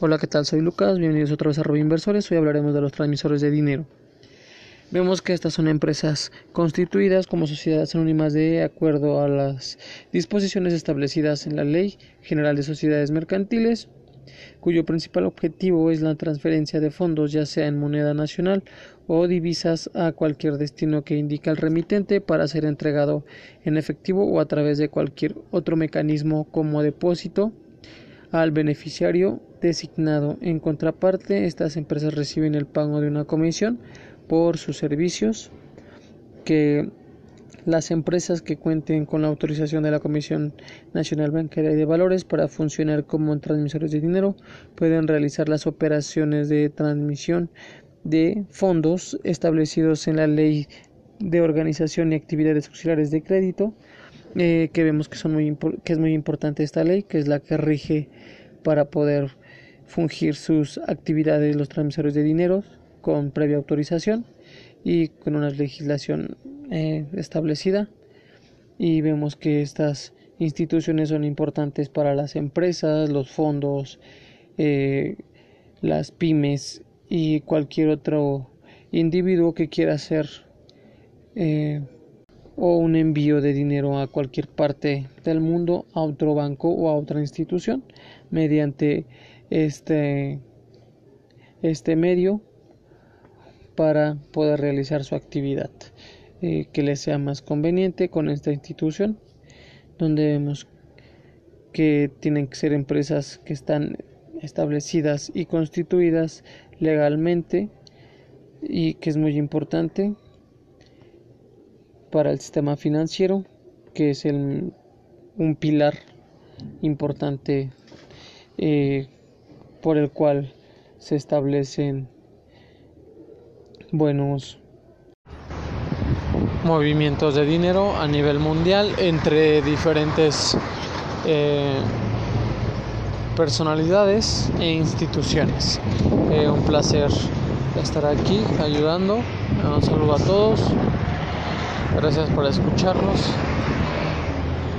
Hola, ¿qué tal? Soy Lucas, bienvenidos otra vez a Robo Inversores. Hoy hablaremos de los transmisores de dinero. Vemos que estas son empresas constituidas como sociedades anónimas de acuerdo a las disposiciones establecidas en la Ley General de Sociedades Mercantiles, cuyo principal objetivo es la transferencia de fondos, ya sea en moneda nacional o divisas, a cualquier destino que indica el remitente para ser entregado en efectivo o a través de cualquier otro mecanismo como depósito al beneficiario designado. En contraparte, estas empresas reciben el pago de una comisión por sus servicios que las empresas que cuenten con la autorización de la Comisión Nacional Bancaria y de Valores para funcionar como transmisores de dinero pueden realizar las operaciones de transmisión de fondos establecidos en la Ley de Organización y Actividades Auxiliares de Crédito eh, que vemos que, son muy que es muy importante esta ley, que es la que rige para poder fungir sus actividades los transmisores de dinero con previa autorización y con una legislación eh, establecida. Y vemos que estas instituciones son importantes para las empresas, los fondos, eh, las pymes y cualquier otro individuo que quiera hacer o un envío de dinero a cualquier parte del mundo a otro banco o a otra institución mediante este, este medio para poder realizar su actividad eh, que le sea más conveniente con esta institución donde vemos que tienen que ser empresas que están establecidas y constituidas legalmente y que es muy importante para el sistema financiero, que es el, un pilar importante eh, por el cual se establecen buenos movimientos de dinero a nivel mundial entre diferentes eh, personalidades e instituciones. Eh, un placer estar aquí ayudando. Un saludo a todos. Gracias por escucharnos.